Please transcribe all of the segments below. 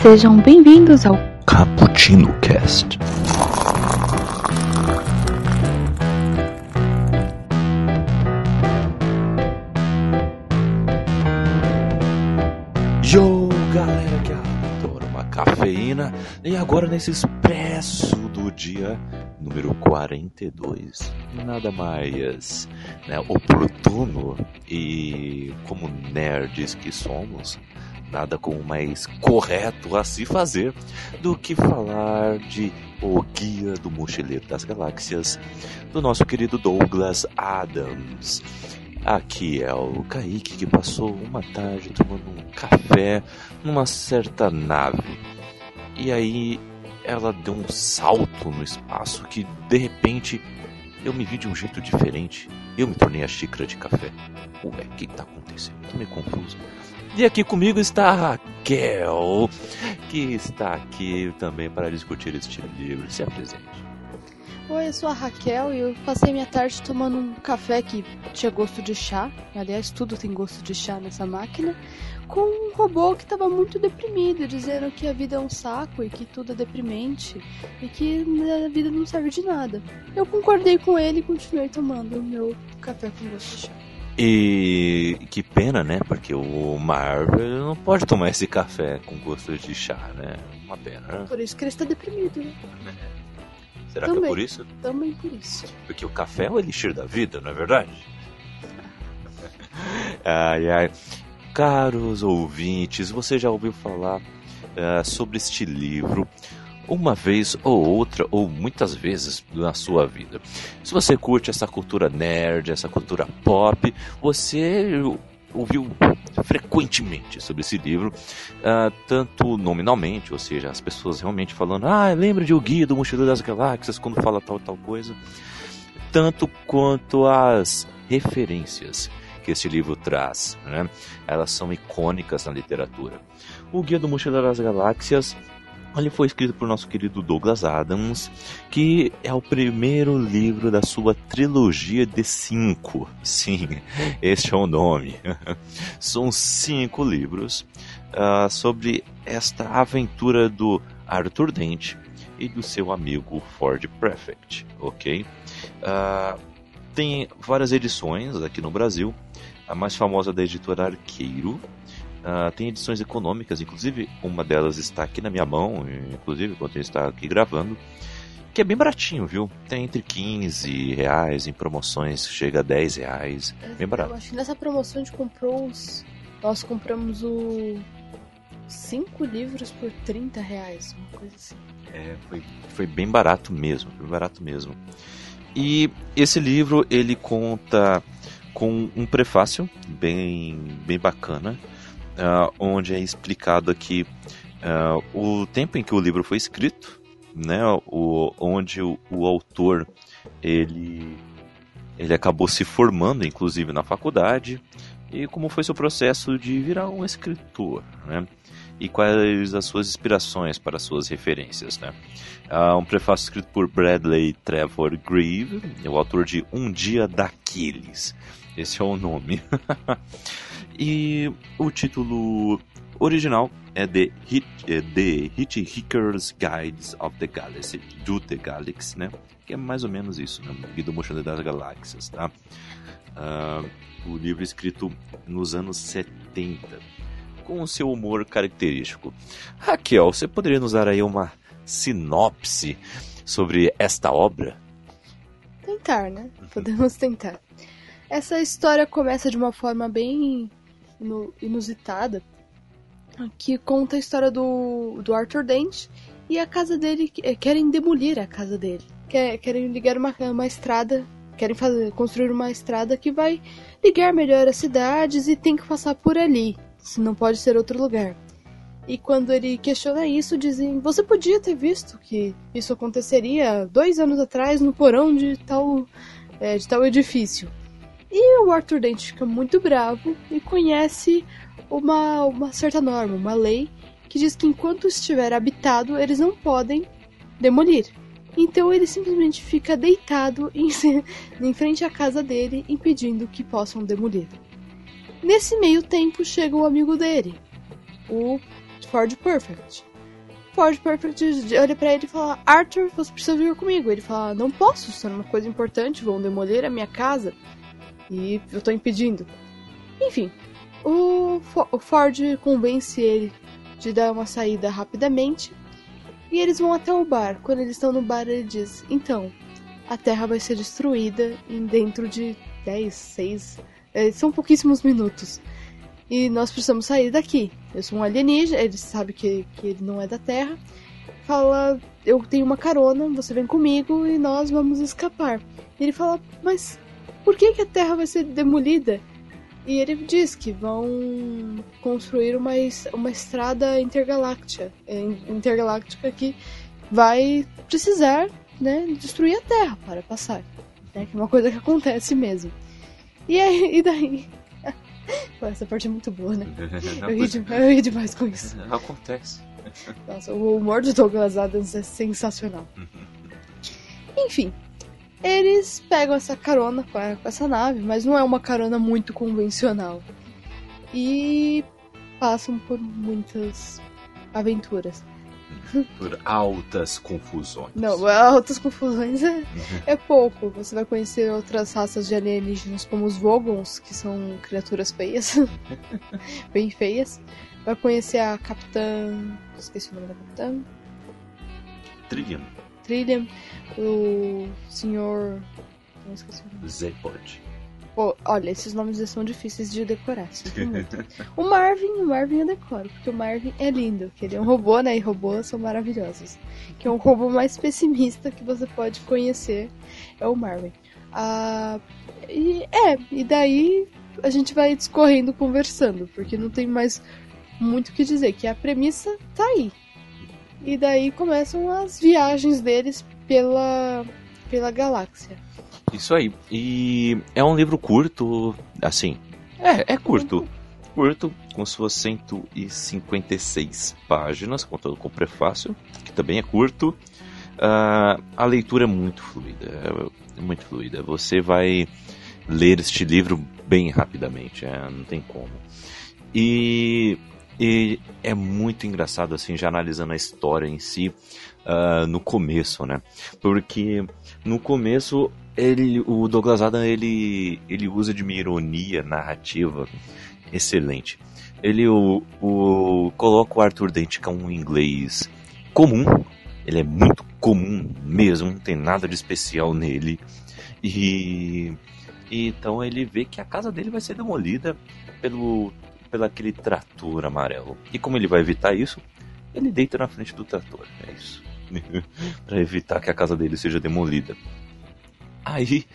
Sejam bem-vindos ao Cappuccino Cast. Yo, galera que adora uma cafeína. E agora nesse expresso do dia número 42. Nada mais né, oportuno e como nerds que somos, nada como mais correto a se fazer do que falar de O Guia do Mochileiro das Galáxias, do nosso querido Douglas Adams. Aqui é o Kaique que passou uma tarde tomando um café numa certa nave. E aí ela deu um salto no espaço que de repente eu me vi de um jeito diferente. Eu me tornei a xícara de café. Ué, o que está acontecendo? Tô meio confuso. E aqui comigo está a Raquel, que está aqui também para discutir este livro. Se apresente. Oi, eu sou a Raquel e eu passei minha tarde tomando um café que tinha gosto de chá. Aliás, tudo tem gosto de chá nessa máquina. Com um robô que estava muito deprimido, dizendo que a vida é um saco e que tudo é deprimente e que a vida não serve de nada. Eu concordei com ele e continuei tomando o meu café com gosto de chá. E que pena, né? Porque o Marvel não pode tomar esse café com gosto de chá, né? Uma pena, né? Por isso que ele está deprimido, né? Será que é Também. por isso? Também por isso. Porque o café é o elixir da vida, não é verdade? ai, ai. Caros ouvintes, você já ouviu falar eh, sobre este livro uma vez ou outra, ou muitas vezes na sua vida. Se você curte essa cultura nerd, essa cultura pop, você ouviu frequentemente sobre esse livro, ah, tanto nominalmente, ou seja, as pessoas realmente falando, ah, lembra de O Guia do Mochileiro das Galáxias quando fala tal tal coisa, tanto quanto as referências que este livro traz, né? Elas são icônicas na literatura. O Guia do Mochileiro das Galáxias ele foi escrito por nosso querido Douglas Adams, que é o primeiro livro da sua trilogia de cinco. Sim, este é o nome. São cinco livros ah, sobre esta aventura do Arthur Dent e do seu amigo Ford Prefect, ok? Ah, tem várias edições aqui no Brasil. A mais famosa da editora Arqueiro, ah, tem edições econômicas, inclusive uma delas está aqui na minha mão, inclusive enquanto eu está aqui gravando, que é bem baratinho, viu? Tem entre 15 reais em promoções, chega a 10 reais, bem Eu barato. acho que nessa promoção a gente comprou uns. Nós compramos o. Cinco livros por 30 reais, uma coisa assim. É, foi, foi bem barato mesmo, bem barato mesmo. E esse livro ele conta com um prefácio bem, bem bacana, ah, onde é explicado aqui ah, o tempo em que o livro foi escrito, né, o, onde o, o autor ele, ele acabou se formando, inclusive na faculdade, e como foi seu processo de virar um escritor, né? E quais as suas inspirações para suas referências, né? Há um prefácio escrito por Bradley Trevor Grieve, é o autor de Um Dia Daqueles. Esse é o nome. e o título original é The, Hit, é The Hitchhiker's Guides of the Galaxy, do The Galaxy, né? Que é mais ou menos isso, né? Guia do Mochileiro das Galáxias, tá? Ah, o livro escrito nos anos 70, com o seu humor característico. Raquel, você poderia nos dar aí uma sinopse sobre esta obra? Tentar, né? Podemos tentar. Essa história começa de uma forma bem inusitada, que conta a história do, do Arthur Dent e a casa dele. eh, Querem demolir a casa dele. Quer- Querem ligar uma, uma estrada. Querem fazer, construir uma estrada que vai ligar melhor as cidades e tem que passar por ali. Se não pode ser outro lugar. E quando ele questiona isso, dizem: Você podia ter visto que isso aconteceria dois anos atrás no porão de tal, é, de tal edifício. E o Arthur Dent fica muito bravo e conhece uma, uma certa norma, uma lei, que diz que enquanto estiver habitado, eles não podem demolir. Então ele simplesmente fica deitado em, em frente à casa dele, impedindo que possam demolir. Nesse meio tempo chega o amigo dele, o Ford Perfect. Ford Perfect olha pra ele e fala: Arthur, você precisa vir comigo. Ele fala: Não posso, isso é uma coisa importante, vão demolir a minha casa e eu tô impedindo. Enfim, o, Ford convence ele de dar uma saída rapidamente e eles vão até o bar. Quando eles estão no bar, ele diz: Então, a Terra vai ser destruída em dentro de 10, 6. É, são pouquíssimos minutos. E nós precisamos sair daqui. Eu sou um alienígena, ele sabe que, que ele não é da Terra. Fala: Eu tenho uma carona, você vem comigo e nós vamos escapar. Ele fala: Mas por que, que a Terra vai ser demolida? E ele diz que vão construir uma, uma estrada intergaláctica, é, intergaláctica que vai precisar né, destruir a Terra para passar. Né, que é uma coisa que acontece mesmo. E, aí, e daí? Essa parte é muito boa, né? eu, ri de, eu ri demais com isso. Acontece. Nossa, o humor do Douglas Adams é sensacional. Enfim, eles pegam essa carona com essa nave, mas não é uma carona muito convencional. E passam por muitas aventuras. Por altas confusões. Não, altas confusões é, é pouco. Você vai conhecer outras raças de alienígenas, como os Vogons, que são criaturas feias. Bem feias. Vai conhecer a Capitã. Esqueci o nome da Capitã. Trillian. Trillian, o senhor. Não esqueci o nome. Zepod. Pô, olha, esses nomes são difíceis de decorar. o Marvin, o Marvin eu decoro, porque o Marvin é lindo, que ele é um robô, né? E robôs são maravilhosos. Que é o robô mais pessimista que você pode conhecer, é o Marvin. Ah, e é, e daí a gente vai discorrendo, conversando, porque não tem mais muito o que dizer, que a premissa tá aí. E daí começam as viagens deles pela, pela galáxia. Isso aí. E é um livro curto, assim. É, é curto. Curto, com suas 156 páginas, contando com o prefácio, que também é curto. Uh, a leitura é muito fluida. É muito fluida. Você vai ler este livro bem rapidamente, é, não tem como. E e é muito engraçado, assim, já analisando a história em si, uh, no começo, né? Porque no começo, ele, o Douglas Adam, ele, ele usa de uma ironia narrativa excelente. Ele o, o, coloca o Arthur Dent com um inglês comum, ele é muito comum mesmo, não tem nada de especial nele. E, e então ele vê que a casa dele vai ser demolida pelo pelo aquele trator amarelo. E como ele vai evitar isso? Ele deita na frente do trator. É isso. para evitar que a casa dele seja demolida. Aí,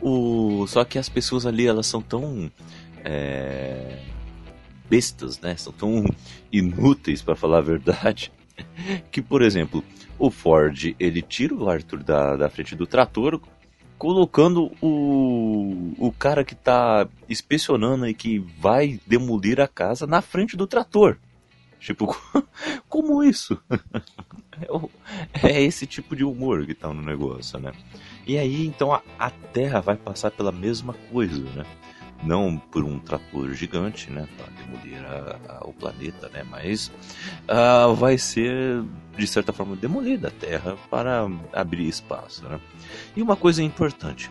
o só que as pessoas ali elas são tão é... bestas, né? São tão inúteis para falar a verdade. Que, por exemplo, o Ford ele tira o Arthur da, da frente do trator, colocando o, o cara que tá inspecionando e que vai demolir a casa na frente do trator. Tipo, como isso? É, é esse tipo de humor que tá no negócio, né? E aí, então, a, a Terra vai passar pela mesma coisa, né? Não por um trator gigante, né, para demolir a, a, o planeta, né, mas uh, vai ser de certa forma demolida a Terra para abrir espaço, né. E uma coisa importante,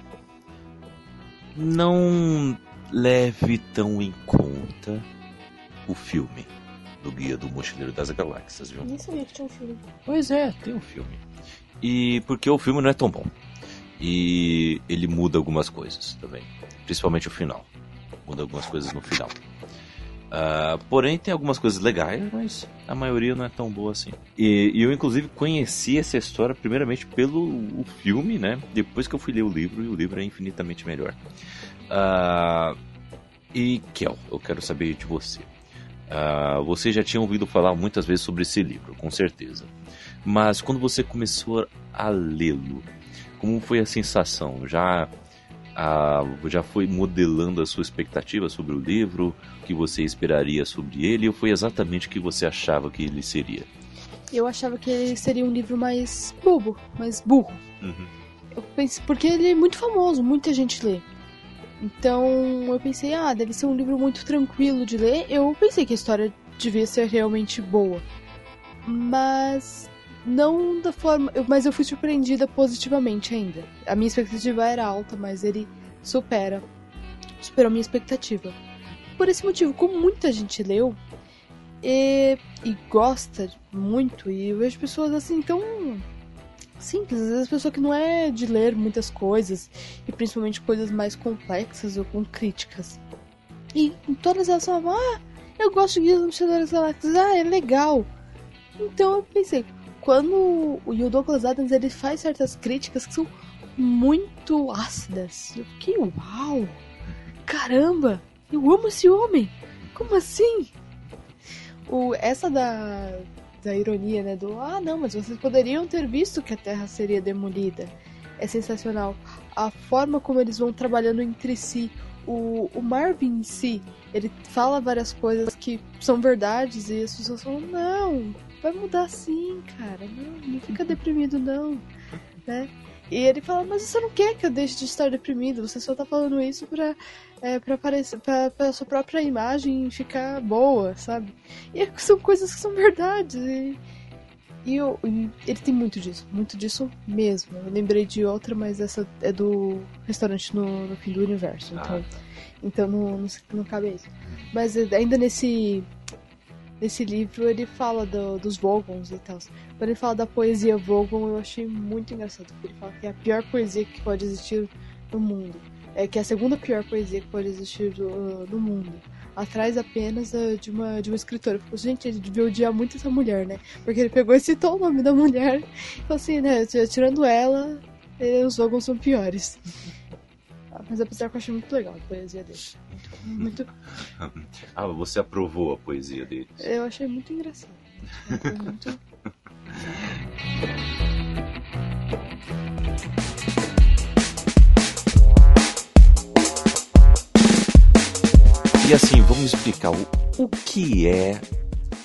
não leve tão em conta o filme do Guia do Mochileiro das Galáxias, viu? Nem sabia que tinha um filme. Pois é, tem um filme. E porque o filme não é tão bom. E ele muda algumas coisas também, principalmente o final muda algumas coisas no final. Uh, porém, tem algumas coisas legais, mas a maioria não é tão boa assim. E, e, eu, inclusive, conheci essa história primeiramente pelo filme, né? Depois que eu fui ler o livro, e o livro é infinitamente melhor. Uh, e, Kel, eu quero saber de você. Uh, você já tinha ouvido falar muitas vezes sobre esse livro, com certeza. Mas quando você começou a lê-lo, como foi a sensação? Já a, já foi modelando a sua expectativa sobre o livro, o que você esperaria sobre ele, ou foi exatamente o que você achava que ele seria? Eu achava que ele seria um livro mais bobo, mais burro. Uhum. Eu pensei, porque ele é muito famoso, muita gente lê. Então eu pensei, ah, deve ser um livro muito tranquilo de ler. Eu pensei que a história devia ser realmente boa. Mas não da forma. Mas eu fui surpreendida positivamente ainda. A minha expectativa era alta, mas ele supera. Superou a minha expectativa. Por esse motivo, como muita gente leu e, e gosta muito, e eu vejo pessoas assim tão simples, às vezes pessoa que não é de ler muitas coisas, e principalmente coisas mais complexas ou com críticas. E todas elas falavam, ah, eu gosto de Guia do Mochileiro das Galáxias, ah, é legal. Então eu pensei, quando o Douglas Adams ele faz certas críticas que são muito ácidas, eu fiquei, uau, caramba, eu amo esse homem, como assim? O, essa da, da ironia, né, do, ah não, mas vocês poderiam ter visto que a Terra seria demolida, é sensacional. A forma como eles vão trabalhando entre si, o, o Marvin em si, ele fala várias coisas que são verdades e as pessoas falam, não, vai mudar sim, cara, não, não fica deprimido não, né? E ele fala, mas você não quer que eu deixe de estar deprimido, você só tá falando isso pra, é, pra, aparecer, pra, pra sua própria imagem ficar boa, sabe? E é- são coisas que são verdades e... E, eu- e ele tem muito disso, muito disso mesmo. Eu lembrei de outra, mas essa é do restaurante no, no fim do universo. Então, Ah, então não, não, não cabe isso. Mas ainda nesse nesse livro ele fala do- dos Vogons e tal. Quando ele fala da poesia Vogon, eu achei muito engraçado. Porque ele fala que é a pior poesia que pode existir no mundo. É que é a segunda pior poesia que pode existir do- no mundo. Atrás apenas eh, de uma, de uma escritora. Falei, gente, ele devia odiar muito essa mulher, né? Porque ele pegou e citou o nome da mulher. Falou assim, né? Tirando ela, eh, os Vogons são piores. Mas apesar que eu achei muito legal a poesia dele. Muito, Ah, você aprovou a poesia deles. eu achei muito engraçado. Muito- E assim, vamos explicar o, o que é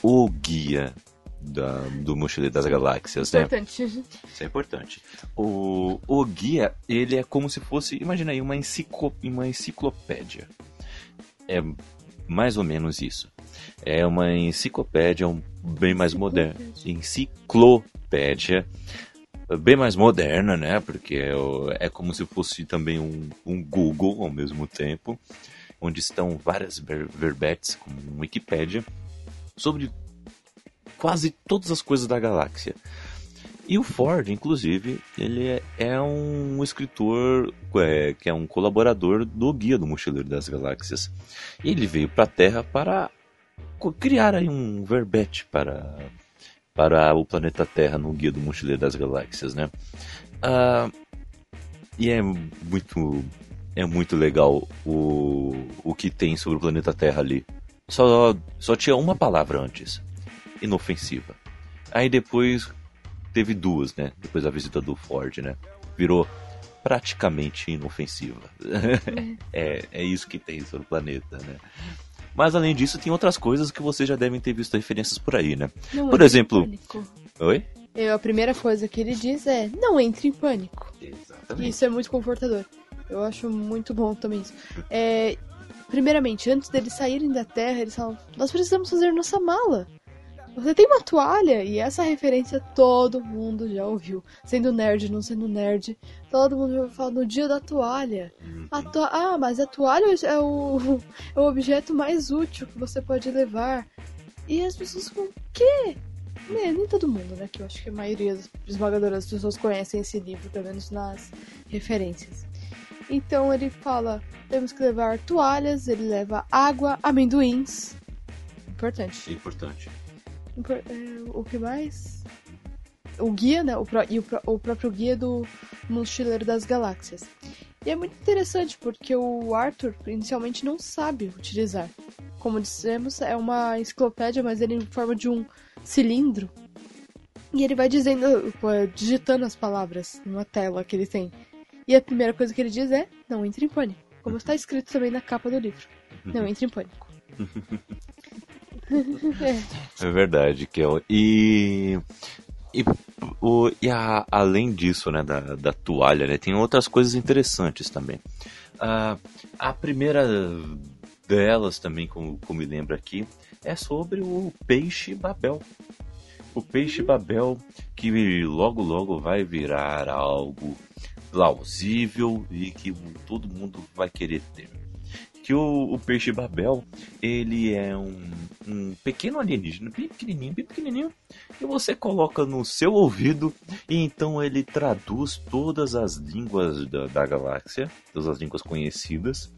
o guia da- do Mochileiro das Galáxias, né? Importante. Isso é importante. O, o guia, ele é como se fosse, imagina aí, uma, enciclo, uma enciclopédia. É mais ou menos isso. É uma enciclopédia um, bem mais moderna. Enciclopédia. Bem mais moderna, né? Porque é, é como se fosse também um, um Google ao mesmo tempo. Onde estão várias ver- verbetes, como um Wikipédia, sobre quase todas as coisas da galáxia. E o Ford, inclusive, ele é, é um escritor é, que é um colaborador do Guia do Mochileiro das Galáxias. E ele veio para a Terra para criar aí um verbete para, para o planeta Terra no Guia do Mochileiro das Galáxias, né? Ah, e é muito, é muito legal o, o que tem sobre o planeta Terra ali. Só, só tinha uma palavra antes: inofensiva. Aí depois teve duas, né? Depois da visita do Ford, né? Virou praticamente inofensiva. é, é isso que tem sobre o planeta, né? Mas além disso, tem outras coisas que vocês já devem ter visto referências por aí, né? Não Por exemplo- pânico. Oi? Eu, a primeira coisa que ele diz é: não entre em pânico. Exatamente. isso é muito confortador. Eu acho muito bom também isso. É, primeiramente, antes deles saírem da Terra, eles falam: nós precisamos fazer nossa mala. Você tem uma toalha? E essa referência todo mundo já ouviu. Sendo nerd, não sendo nerd, todo mundo já ouviu falar no dia da toalha. A to- Ah, mas a toalha é o... é o objeto mais útil que você pode levar. E as pessoas falam: quê? Né, nem todo mundo, né? Que eu acho que a maioria das esmagadoras das pessoas conhecem esse livro, pelo menos nas referências. Então ele fala: temos que levar toalhas, ele leva água, amendoins. Importante. Importante. É, o que mais? O guia, né? O, pró- e o, o próprio guia do Mochileiro das Galáxias. E é muito interessante porque o Arthur inicialmente não sabe utilizar. Como dissemos, é uma enciclopédia, mas ele em forma de um cilindro. E ele vai dizendo, digitando as palavras numa tela que ele tem. E a primeira coisa que ele diz é: não entre em pânico. Como está escrito também na capa do livro. Não entre em pânico. é. É verdade, Kel. E, e, o, e a- além disso, né, da, da toalha, né, tem outras coisas interessantes também. Ah, a primeira delas também, como, como me lembro aqui, é sobre o peixe Babel. o peixe Babel que logo logo vai virar algo plausível e que todo mundo vai querer ter. Que o, o peixe Babel, ele é um, um pequeno alienígena, bem pequenininho, bem pequenininho, e você coloca no seu ouvido e então ele traduz todas as línguas da, da galáxia, todas as línguas conhecidas,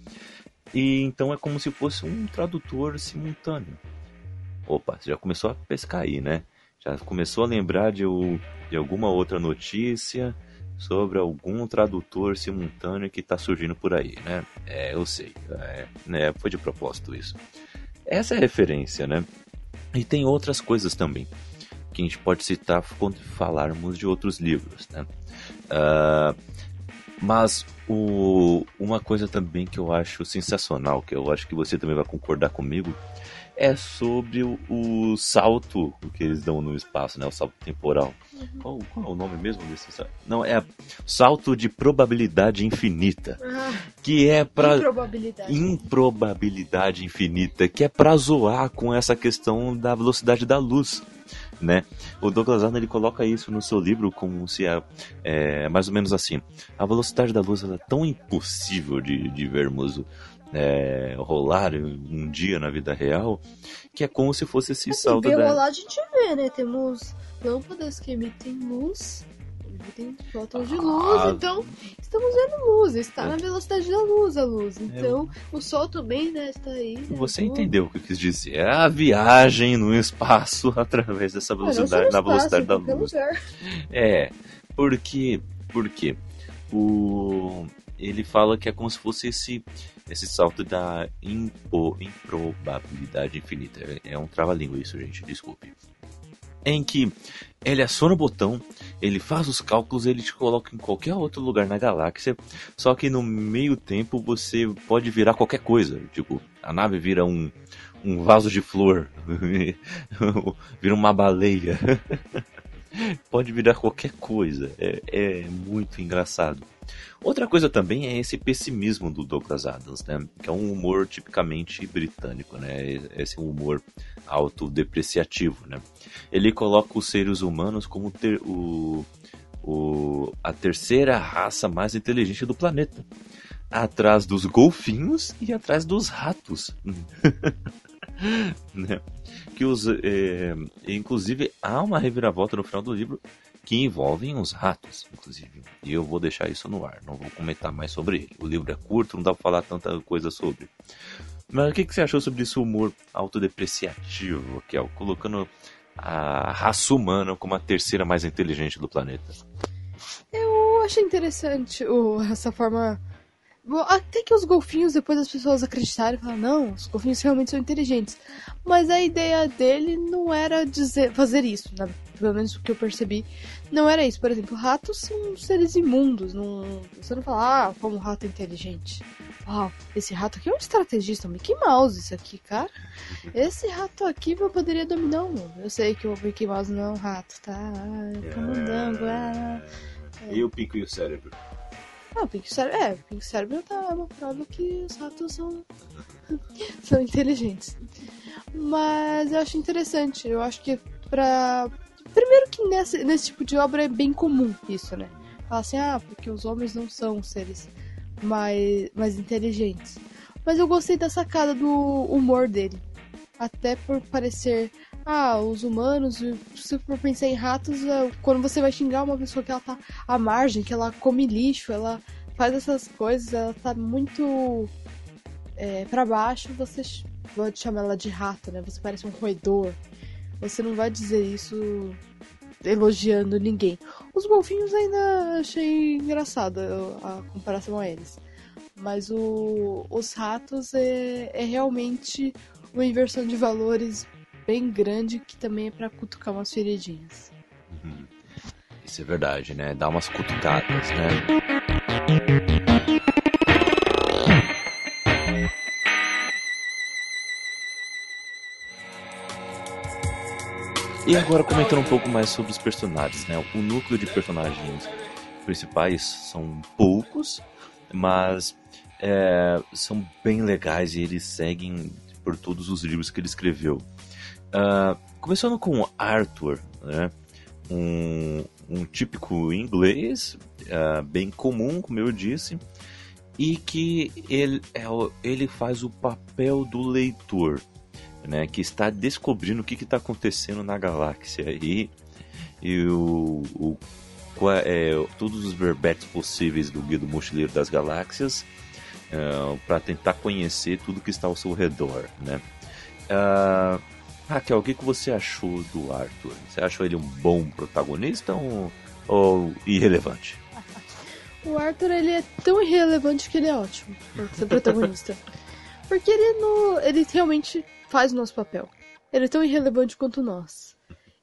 e então é como se fosse um tradutor simultâneo. Opa, você já começou a pescar aí, né? Já começou a lembrar de, de alguma outra notícia, sobre algum tradutor simultâneo que está surgindo por aí, né? É, eu sei, é, né? Foi de propósito isso. Essa é a referência, né? E tem outras coisas também que a gente pode citar quando falarmos de outros livros, né? Uh, mas o, uma coisa também que eu acho sensacional, que eu acho que você também vai concordar comigo, é sobre o, o, salto que eles dão no espaço, né? O salto temporal. Uhum. Qual, qual, é o nome mesmo desse salto? Não, é salto de probabilidade infinita. Ah, que é para improbabilidade. improbabilidade infinita, que é para zoar com essa questão da velocidade da luz. Né? O Douglas Adams ele coloca isso no seu livro como se é, é mais ou menos assim: a velocidade da luz é tão impossível de, de vermos é, rolar um dia na vida real, que é como se fosse esse assim, salto da... rolar a gente vê, né? Temos lâmpadas que emitem luz, emitem fótons de luz, ah, então estamos vendo luz, está é. na velocidade da luz a luz. É. Então é. o sol também, né, está aí. Né, Você entendeu o que eu quis dizer? É a viagem no espaço através dessa velocidade, na velocidade da luz. Lugar. É, porque, porque o ele fala que é como se fosse esse, esse salto da impo, improbabilidade infinita. É, é um trava-língua isso, gente, desculpe. Em que ele aciona o botão, ele faz os cálculos, ele te coloca em qualquer outro lugar na galáxia, só que no meio tempo você pode virar qualquer coisa. Tipo, a nave vira um, um vaso de flor, vira uma baleia. pode virar qualquer coisa. É, é muito engraçado. Outra coisa também é esse pessimismo do Douglas Adams, né? Que é um humor tipicamente britânico, né? Esse humor autodepreciativo, né? Ele coloca os seres humanos como ter, o, o, a terceira raça mais inteligente do planeta. Atrás dos golfinhos e atrás dos ratos. né? Que os, é, inclusive há uma reviravolta no final do livro que envolvem os ratos, inclusive. E eu vou deixar isso no ar, não vou comentar mais sobre ele. O livro é curto, não dá pra falar tanta coisa sobre. Mas o que, que você achou sobre esse humor autodepreciativo, Kel? Colocando a raça humana como a terceira mais inteligente do planeta. Eu achei interessante essa forma até que os golfinhos, depois as pessoas acreditaram e falaram, não, os golfinhos realmente são inteligentes. Mas a ideia dele não era dizer, fazer isso, né? pelo menos o que eu percebi. Não era isso. Por exemplo, ratos são seres imundos. Não, você não fala, ah, como um rato é inteligente. Uau, esse rato aqui é um estrategista, um Mickey Mouse, isso aqui, cara. Esse rato aqui poderia dominar o mundo. Eu sei que o Mickey Mouse não é um rato, tá? É camandango, ah. E o pico e o cérebro? Ah, o Pink Cérebro. É, o Pink Cérebro tá uma prova que os ratos são. são inteligentes. Mas eu acho interessante. Eu acho que pra. Primeiro que nesse, tipo de obra é bem comum isso, né? Falar assim, ah, porque os homens não são seres mais, mais inteligentes. Mas eu gostei da sacada do humor dele. Até por parecer ah, os humanos, se for pensar em ratos, é, quando você vai xingar uma pessoa que ela tá à margem, que ela come lixo, ela faz essas coisas, ela tá muito é, para baixo, você pode chamar ela de rato, né? Você parece um roedor. Você não vai dizer isso elogiando ninguém. Os golfinhos ainda achei engraçado a comparação a eles. Mas o, os ratos é, é realmente uma inversão de valores bem grande que também é para cutucar umas feridinhas. Uhum. Isso é verdade, né? Dá umas cutucadas, né? E agora comentando um pouco mais sobre os personagens, né? O núcleo de personagens principais são poucos, mas é, são bem legais e eles seguem por todos os livros que ele escreveu. Uh, começando com Arthur, né? Um, um típico inglês, uh, bem comum, como eu disse, e que ele, é, ele faz o papel do leitor, né? Que está descobrindo o que está acontecendo na galáxia e, e o, o é, todos os verbetes possíveis do Guia do Mochileiro das Galáxias uh, é, para tentar conhecer tudo que está ao seu redor, né? Uh, Raquel, o que, que você achou do Arthur? Você achou ele um bom protagonista ou, ou irrelevante? O Arthur ele é tão irrelevante que ele é ótimo ser protagonista. Porque ele, no, ele realmente faz o nosso papel. Ele é tão irrelevante quanto nós.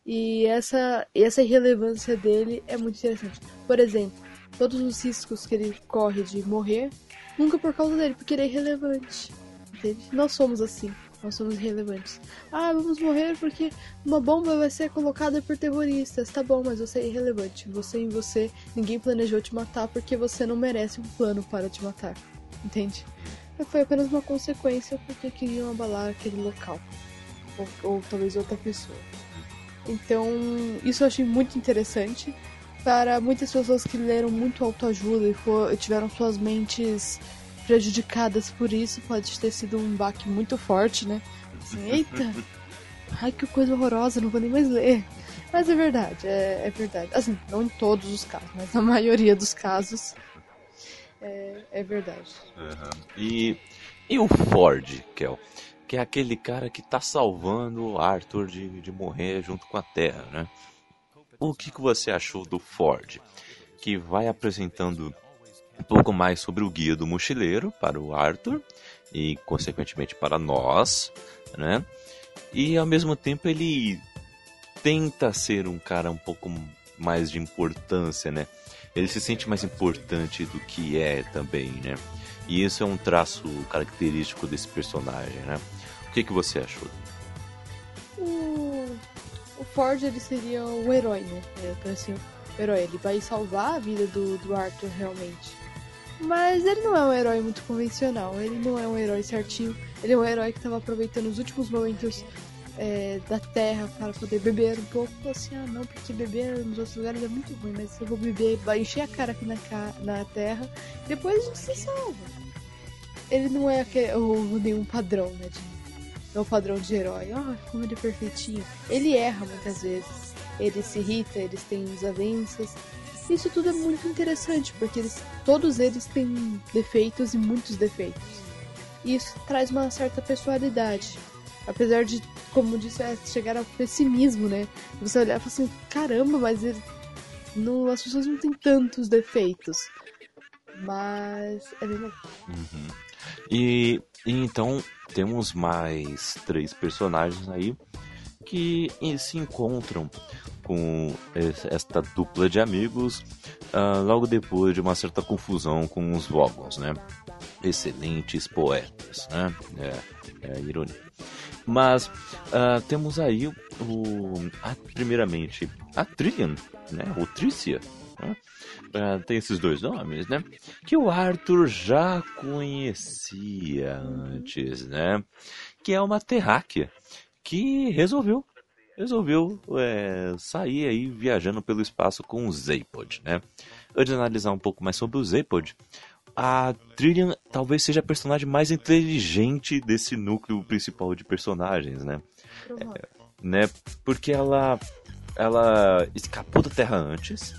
E essa, essa irrelevância dele é muito interessante. Por exemplo, todos os riscos que ele corre de morrer, nunca por causa dele, porque ele é irrelevante. Entende? Nós somos assim. Nós somos irrelevantes. Ah, vamos morrer porque uma bomba vai ser colocada por terroristas. Tá bom, mas você é irrelevante. Você em você, ninguém planejou te matar porque você não merece um plano para te matar. Entende? Foi apenas uma consequência porque queriam abalar aquele local. Ou, ou talvez outra pessoa. Então, isso eu achei muito interessante. Para muitas pessoas que leram muito autoajuda e for, tiveram suas mentes prejudicadas por isso, pode ter sido um baque muito forte, né? Assim, eita! Ai, que coisa horrorosa, não vou nem mais ler. Mas é verdade, é, é verdade. Assim, não em todos os casos, mas na maioria dos casos é, é verdade. Uhum. E, e o Ford, Kel? Que é aquele cara que tá salvando o Arthur de, de morrer junto com a Terra, né? O que, que você achou do Ford? Que vai apresentando um pouco mais sobre o guia do mochileiro para o Arthur e consequentemente para nós, né? E ao mesmo tempo ele tenta ser um cara um pouco mais de importância, né? Ele se sente mais importante do que é também, né? E isso é um traço característico desse personagem, né? O que, que você achou? O, o Ford ele seria o herói, né? É, assim, o herói. Ele vai salvar a vida do, do Arthur realmente. Mas ele não é um herói muito convencional, ele não é um herói certinho, ele é um herói que estava aproveitando os últimos momentos é, da terra para poder beber um pouco. Assim, ah, não, porque beber nos outros lugares é muito ruim, mas eu vou beber, vai encher a cara aqui na, na terra, depois se salva. Ele não é aquele, ou, nenhum padrão, né? De, é o padrão de herói, ah, como ele é perfeitinho. Ele erra muitas vezes, ele se irrita, eles têm desavenças, isso tudo é muito interessante, porque eles, todos eles têm defeitos e muitos defeitos. E isso traz uma certa personalidade. Apesar de, como disse, é chegar ao pessimismo, né? Você olhar e falar assim, caramba, mas ele, não, as pessoas não têm tantos defeitos. Mas é bem legal. Uhum. E, e então temos mais três personagens aí que se encontram com esta dupla de amigos uh, logo depois de uma certa confusão com os Vogons, né? Excelentes poetas, né? É, é ironia. Mas uh, temos aí o, a, primeiramente a Trillian, né? O Tricia, né? Uh, tem esses dois nomes, né? Que o Arthur já conhecia antes, né? Que é uma terráquea que resolveu resolveu é, sair aí viajando pelo espaço com o Zapod, né? Antes de analisar um pouco mais sobre o Zapod, a Trillian talvez seja a personagem mais inteligente desse núcleo principal de personagens, né? É, né? Porque ela ela escapou da Terra antes,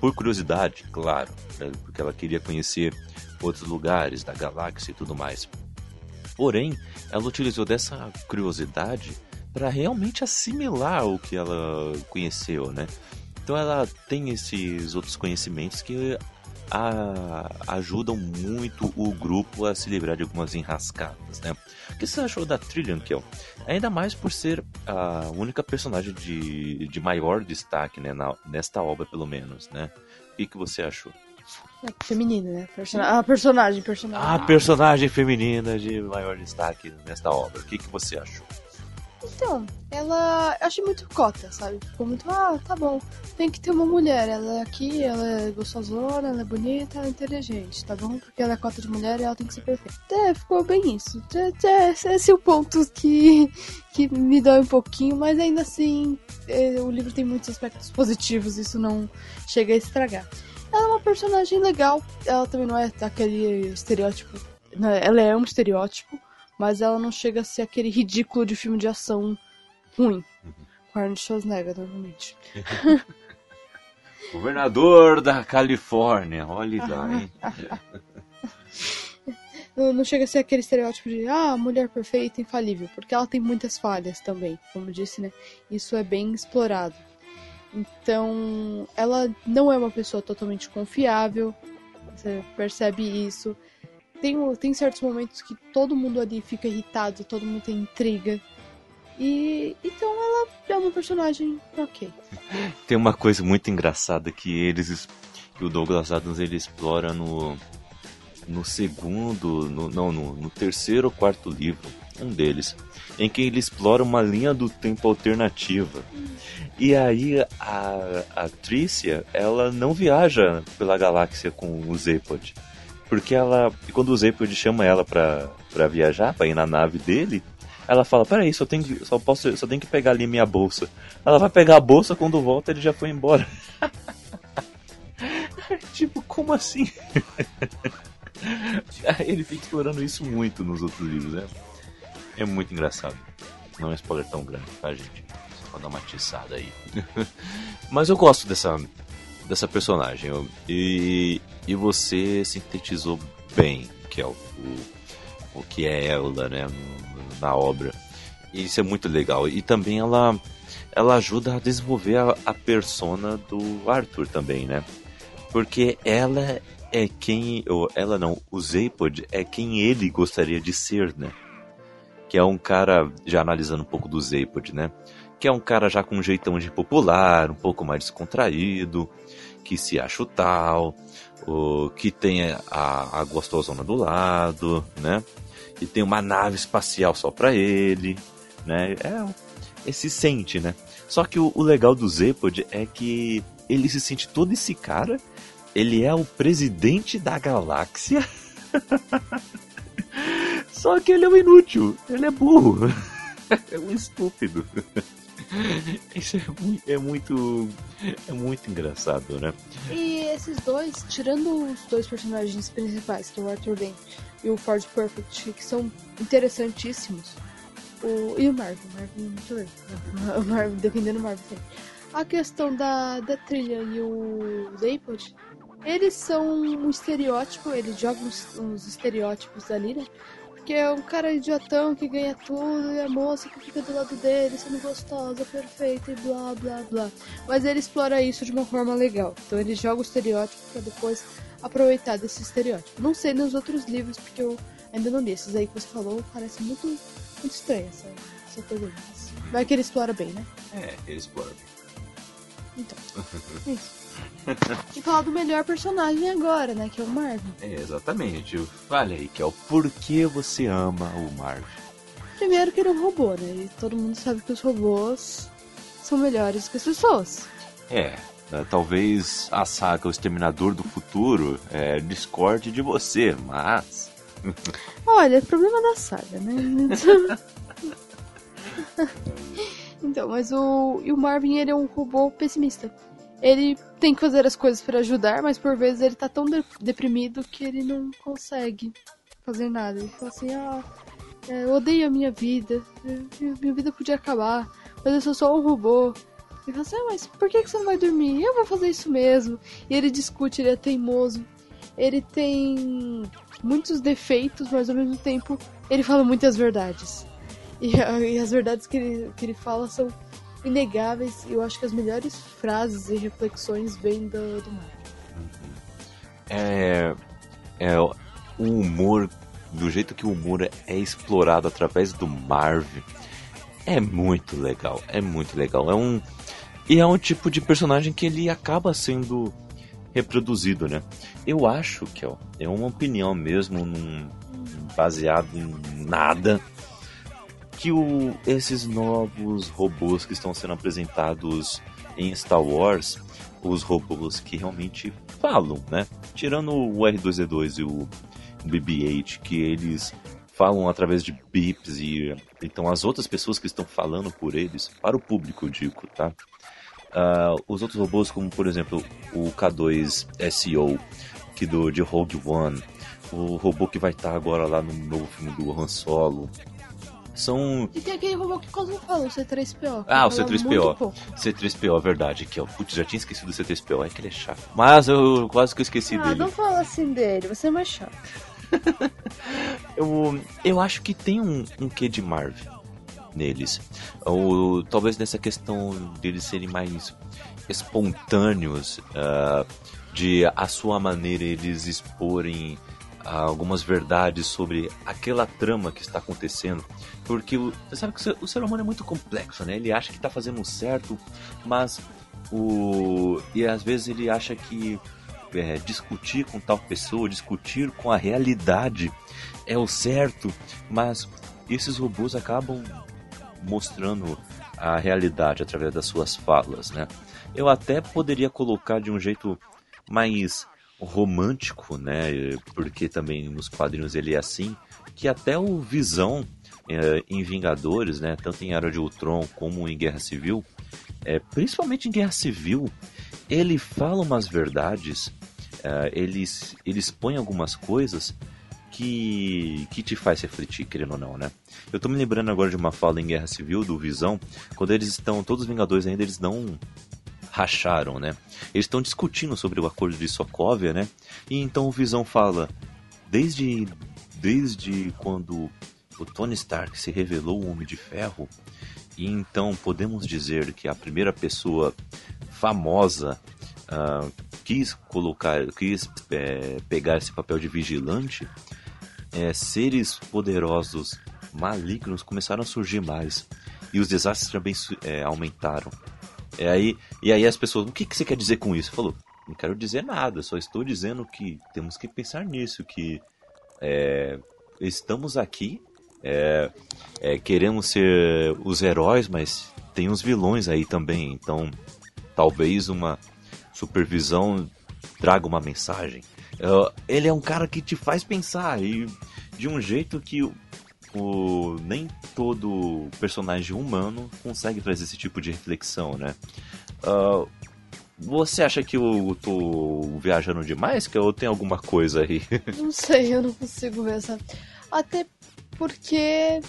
por curiosidade, claro, né? porque ela queria conhecer outros lugares da galáxia e tudo mais. Porém, ela utilizou dessa curiosidade para realmente assimilar o que ela conheceu, né? Então ela tem esses outros conhecimentos que a, ajudam muito o grupo a se livrar de algumas enrascadas, né? O que você achou da Trillian Kill? Ainda mais por ser a única personagem de, de maior destaque, né? Na, nesta obra, pelo menos, né? O que, que você achou? É feminina, né? Person a personagem, personagem. A personagem feminina de maior destaque nesta obra. O que, que você achou? Então, ela. Eu achei muito cota, sabe? Ficou muito. Ah, tá bom. Tem que ter uma mulher. Ela é aqui, ela é gostosona, ela é bonita, ela é inteligente, tá bom? Porque ela é cota de mulher e ela tem que ser perfeita. É, ficou bem isso. É, é, esse é o ponto que, que me dói um pouquinho, mas ainda assim. é, o livro tem muitos aspectos positivos, isso não chega a estragar. Ela é uma personagem legal, ela também não é aquele estereótipo. né, Ela é um estereótipo, mas ela não chega a ser aquele ridículo de filme de ação ruim. Com Arnold Schwarzenegger, normalmente. Governador da Califórnia, olha lá, hein? Não, não chega a ser aquele estereótipo de ah, mulher perfeita, infalível, porque ela tem muitas falhas também, como disse, né? Isso é bem explorado. Então, ela não é uma pessoa totalmente confiável, você percebe isso. Tem, tem certos momentos que todo mundo ali fica irritado, todo mundo tem intriga. E então ela é uma personagem ok. Tem uma coisa muito engraçada que eles que o Douglas Adams ele explora no no segundo, no, não, no, no terceiro ou quarto livro, um deles, em que ele explora uma linha do tempo alternativa. E aí a, a Tricia, ela não viaja pela galáxia com o Zepod. Porque ela, quando o Zepod chama ela pra, pra viajar, pra ir na nave dele, ela fala, peraí, só tenho, que- só, posso, só tenho que pegar ali minha bolsa. Ela vai pegar a bolsa, quando volta ele já foi embora. tipo, como assim? ele fica explorando isso muito nos outros livros, né? É muito engraçado. Não é um spoiler tão grande, tá, gente? Só pra dar uma tiçada aí. Mas eu gosto dessa, dessa personagem. eu- E, e você sintetizou bem, que é o, o, o que é ela, né? na obra. Isso é muito legal. E também ela, ela ajuda a desenvolver a, a persona do Arthur também, né? Porque ela é quem. Ou ela não, o Zapod é quem ele gostaria de ser, né? Que é um cara, já analisando um pouco do Zapod, né? Que é um cara já com um jeitão de popular, um pouco mais descontraído, que se acha o tal, o, que tem a, a gostosona do lado, né? E tem uma nave espacial só pra ele, né? É, ele se sente, né? Só que o, o legal do Zepod é que ele se sente todo esse cara, ele é o presidente da galáxia, só que ele é um inútil, ele é burro, é um estúpido. Isso é muito, é muito, é muito engraçado, né? E esses dois, tirando os dois personagens principais, que é o Arthur Dent e o Ford Perfect, que são interessantíssimos, o... e o Marvin, Marvin muito legal. O Marvin, defendendo o Marvin sempre. A questão da, da trilha e o Zapod, eles são um estereótipo, eles jogam uns, uns estereótipos ali, né? Porque é um cara idiotão que ganha tudo e a moça que fica do lado dele, sendo gostosa, perfeita e blá blá blá. Mas ele explora isso de uma forma legal. Então ele joga o estereótipo pra depois aproveitar desse estereótipo. Não sei nos outros livros, porque eu ainda não li. Esses aí que você falou parece muito, muito estranho essa, essa. Mas vai que ele explora bem, né? É, ele explora. Então. é Isso. E falar do melhor personagem agora, né? Que é o Marvin. É, exatamente. Fale aí, que é o porquê você ama o Marvel. Primeiro que ele é um robô, né? E todo mundo sabe que os robôs são melhores que as pessoas. É, né, talvez a saga O Exterminador do Futuro é, discorde de você, mas. Olha, é problema da saga, né? então, mas o, o Marvin, ele é um robô pessimista. Ele tem que fazer as coisas para ajudar, mas por vezes ele tá tão de- deprimido que ele não consegue fazer nada. Ele fala assim, ah, é, eu odeio a minha vida, minha vida podia acabar, mas eu sou só um robô. Ele fala assim, ah, mas por que você não vai dormir? Eu vou fazer isso mesmo. E ele discute, ele é teimoso. Ele tem muitos defeitos, mas ao mesmo tempo ele fala muitas verdades. E, e as verdades que ele, que ele fala são inegáveis. E eu acho que as melhores frases e reflexões vêm do, do Marvel. É. É o humor. Do jeito que o humor é explorado através do Marvel. É muito legal. É muito legal. É um. E é um tipo de personagem que ele acaba sendo reproduzido, né? Eu acho que ó, é uma opinião mesmo, num, baseado em nada, que o, esses novos robôs que estão sendo apresentados em Star Wars, os robôs que realmente falam, né? Tirando o R2D2 e o BB-8, que eles falam através de bips e então as outras pessoas que estão falando por eles, para o público, eu digo, tá? Uh, os outros robôs, como por exemplo o K2SO, que do de Rogue One, o robô que vai estar agora lá no novo filme do Han Solo, são. E tem aquele robô que quase não fala, o C3PO. Ah, o C3PO. C3PO, verdade. Aqui, ó. Putz, já tinha esquecido do C3PO. É que ele é chato. Mas eu quase que eu esqueci ah, dele. não fala assim dele, você é mais chato. eu, eu acho que tem um, um quê de Marvel neles. Ou talvez nessa questão deles serem mais espontâneos, uh, de a sua maneira eles exporem algumas verdades sobre aquela trama que está acontecendo. Porque você sabe que o ser humano é muito complexo, né? Ele acha que está fazendo certo, mas o. E às vezes ele acha que é, discutir com tal pessoa, discutir com a realidade é o certo, mas esses robôs acabam mostrando a realidade através das suas falas, né? Eu até poderia colocar de um jeito mais romântico, né? Porque também nos quadrinhos ele é assim, que até o Visão é, em Vingadores, né? Tanto em Era de Ultron como em Guerra Civil, é, principalmente em Guerra Civil, ele fala umas verdades, é, ele, ele expõe algumas coisas que, que te faz refletir, querendo ou não, né? Eu tô me lembrando agora de uma fala em Guerra Civil do Visão, quando eles estão, todos os Vingadores ainda, eles não racharam, né? Eles estão discutindo sobre o acordo de Sokovia, né? E então o Visão fala, desde desde quando o Tony Stark se revelou o Homem de Ferro, e então podemos dizer que a primeira pessoa famosa uh, quis colocar, quis é, pegar esse papel de vigilante, é, seres poderosos malignos começaram a surgir mais e os desastres também é, aumentaram. É aí, e aí as pessoas, o que, que você quer dizer com isso? Falou, não quero dizer nada, só estou dizendo que temos que pensar nisso, que é, estamos aqui, é, é, queremos ser os heróis, mas tem os vilões aí também, então talvez uma supervisão traga uma mensagem. Ele é um cara que te faz pensar e de um jeito que o, o, nem todo personagem humano consegue trazer esse tipo de reflexão, né? Uh, você acha que eu tô viajando demais? Que eu tenho alguma coisa aí? Não sei, eu não consigo ver essa. Até porque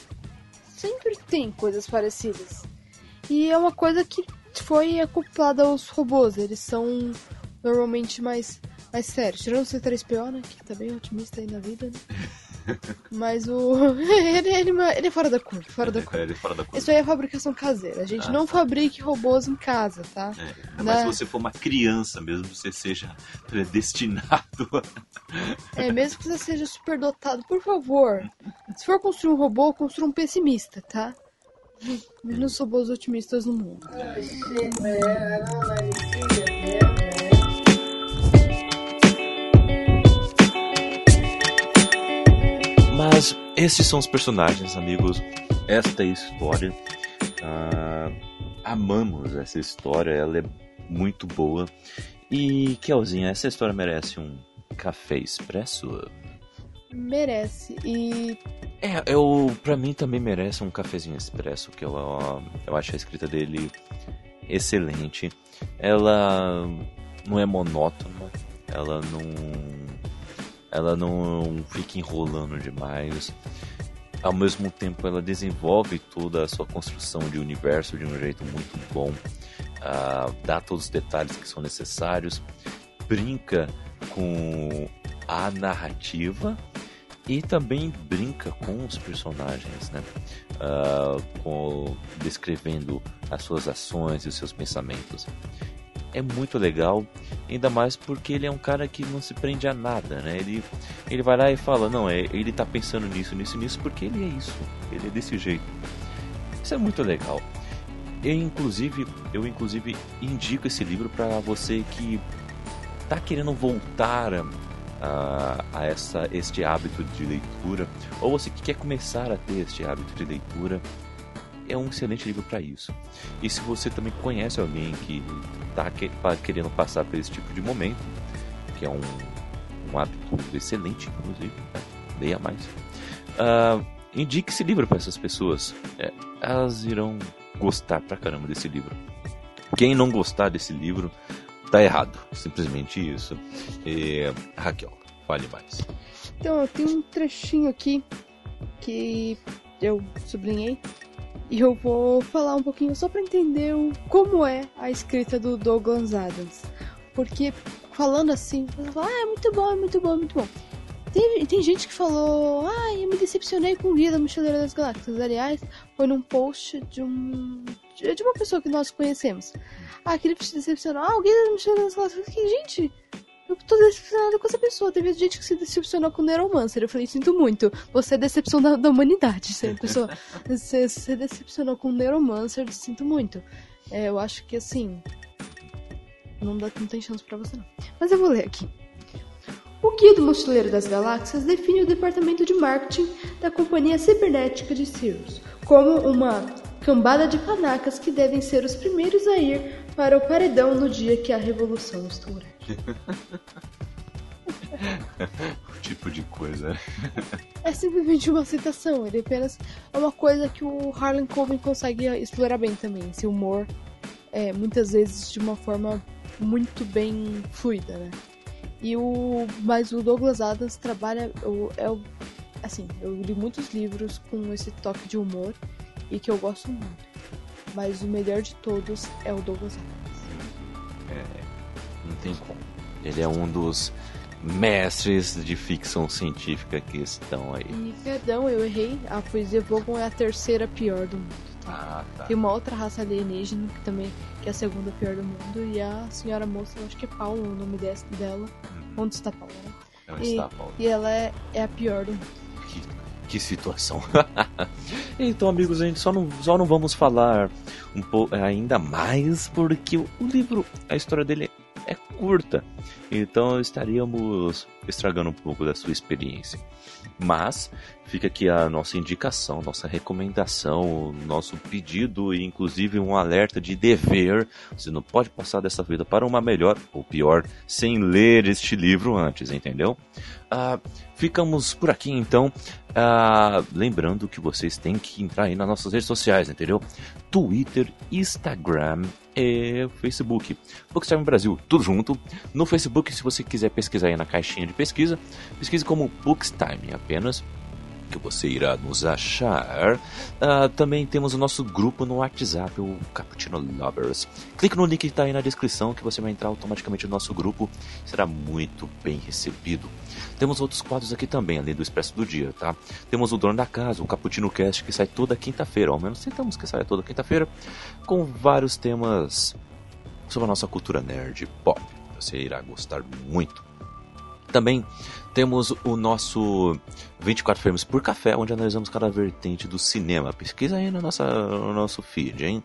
sempre tem coisas parecidas. E é uma coisa que foi acoplada aos robôs. Eles são normalmente mais mais sério, tirando o C3PO, né? Que tá bem otimista aí na vida, né? Mas o. ele, ele, ele, é fora da curva, fora da curva. É, ele é fora da curva. Isso aí é fabricação caseira. A gente ah, não tá. fabrique robôs em casa, tá? É, mas se você for uma criança mesmo, você seja predestinado. é, mesmo que você seja superdotado, por favor. Se for construir um robô, construa um pessimista, tá? Menos robôs otimistas no mundo. Mas esses são os personagens, amigos. Esta é a história. Ah, amamos essa história, ela é muito boa. E, Kelzinha, essa história merece um café expresso? Merece. E. É, eu, pra mim também merece um cafezinho expresso, que eu, eu acho a escrita dele excelente. Ela não é monótona, ela não ela não fica enrolando demais. Ao mesmo tempo, ela desenvolve toda a sua construção de universo de um jeito muito bom, uh, dá todos os detalhes que são necessários, brinca com a narrativa e também brinca com os personagens, né? Uh, com, descrevendo as suas ações e os seus pensamentos é muito legal, ainda mais porque ele é um cara que não se prende a nada, né? Ele, ele vai lá e fala, não, é, ele tá pensando nisso, nisso, nisso, porque ele é isso, ele é desse jeito. Isso é muito legal. Eu inclusive, eu inclusive indico esse livro para você que tá querendo voltar a, a essa, este hábito de leitura, ou você que quer começar a ter este hábito de leitura é um excelente livro para isso. E se você também conhece alguém que está querendo passar por esse tipo de momento, que é um, um hábito excelente, inclusive, né? leia mais. uh, indique esse livro para essas pessoas. É, elas irão gostar pra caramba desse livro. Quem não gostar desse livro tá errado. Simplesmente isso. Raquel, fale mais. Então, eu tenho um trechinho aqui que eu sublinhei e eu vou falar um pouquinho só para entender o, como é a escrita do Douglas Adams. Porque falando assim, fala, ah, é muito bom, é muito bom, é muito bom. Tem, tem gente que falou, ah, eu me decepcionei com o Guia da Mochileira das Galáxias. Aliás, foi num post de um. de uma pessoa que nós conhecemos. Ah, aquele te decepcionou. Ah, o Guia da Mochileira das Galáxias. Que, gente, eu tô decepcionada com essa pessoa. Teve gente que se decepcionou com o Neuromancer. Eu falei, sinto muito. Você é decepção da, da humanidade. Você, pessoa, você, você decepcionou com o Neuromancer. Sinto muito. É, eu acho que assim. Não, dá, não tem chance pra você, não. Mas eu vou ler aqui. O Guia do Mochileiro das Galáxias define o departamento de marketing da companhia cibernética de Sirius como uma cambada de panacas que devem ser os primeiros a ir para o paredão no dia que a revolução estourar. o tipo de coisa. É simplesmente uma citação, ele apenas é uma coisa que o Harlan Coben consegue explorar bem também, esse humor, é, muitas vezes de uma forma muito bem fluida, né? E o, mas o Douglas Adams trabalha, o, é o, assim, eu li muitos livros com esse toque de humor e que eu gosto muito. Mas o melhor de todos é o Douglas Adams. É, não tem como. Ele é um dos mestres de ficção científica que estão aí. E perdão, eu errei. A poesia Vogon é a terceira pior do mundo. Ah, tá. Tem uma outra raça alienígena que também que é a segunda pior do mundo. E a senhora moça, eu acho que é Paula o nome dela. Hum. Onde está Paula? Onde e, está Paula? E ela é, é a pior do mundo. Que, que situação. então, amigos, a gente só não, só não vamos falar um pouco ainda mais porque o livro, a história dele é curta. Então estaríamos estragando um pouco da sua experiência. Mas fica aqui a nossa indicação, nossa recomendação, nosso pedido e inclusive um alerta de dever. Você não pode passar dessa vida para uma melhor ou pior sem ler este livro antes, entendeu? Uh, ficamos por aqui então. Uh, lembrando que vocês têm que entrar aí nas nossas redes sociais, entendeu? Twitter, Instagram e Facebook. Bookstime Brasil, tudo junto. No Facebook, se você quiser pesquisar aí na caixinha de pesquisa, pesquise como Bookstime apenas que você irá nos achar. Uh, também temos o nosso grupo no WhatsApp, o Cappuccino Lovers. Clique no link que está aí na descrição que você vai entrar automaticamente no nosso grupo. Será muito bem recebido. Temos outros quadros aqui também, além do Expresso do Dia, tá? Temos o Dono da Casa, o Cappuccino Cast, que sai toda quinta-feira, ao menos tentamos que saia toda quinta-feira, com vários temas sobre a nossa cultura nerd pop. Você irá gostar muito. Também temos o nosso 24 frames por café, onde analisamos cada vertente do cinema. Pesquisa aí no, nossa, no nosso feed, hein?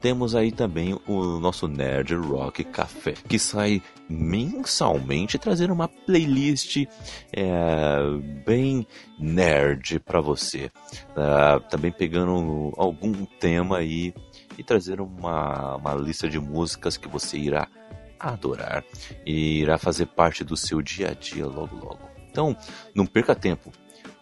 Temos aí também o nosso Nerd Rock Café, que sai mensalmente trazendo uma playlist é, bem nerd para você. Uh, também pegando algum tema aí e trazendo uma, uma lista de músicas que você irá adorar e irá fazer parte do seu dia a dia logo logo. Então, não perca tempo.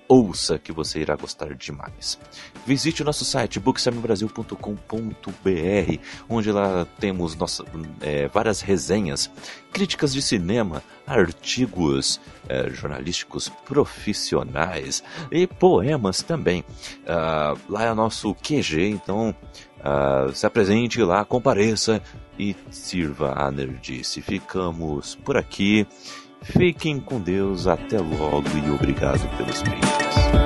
Ouça que você irá gostar demais. Visite o nosso site booksamebrasil.com.br, onde lá temos nossa, é, várias resenhas, críticas de cinema, artigos é, jornalísticos profissionais e poemas também. Uh, lá é o nosso QG, então uh, se apresente lá, compareça e sirva a nerdice. Ficamos por aqui. Fiquem com Deus, até logo e obrigado pelos beijos.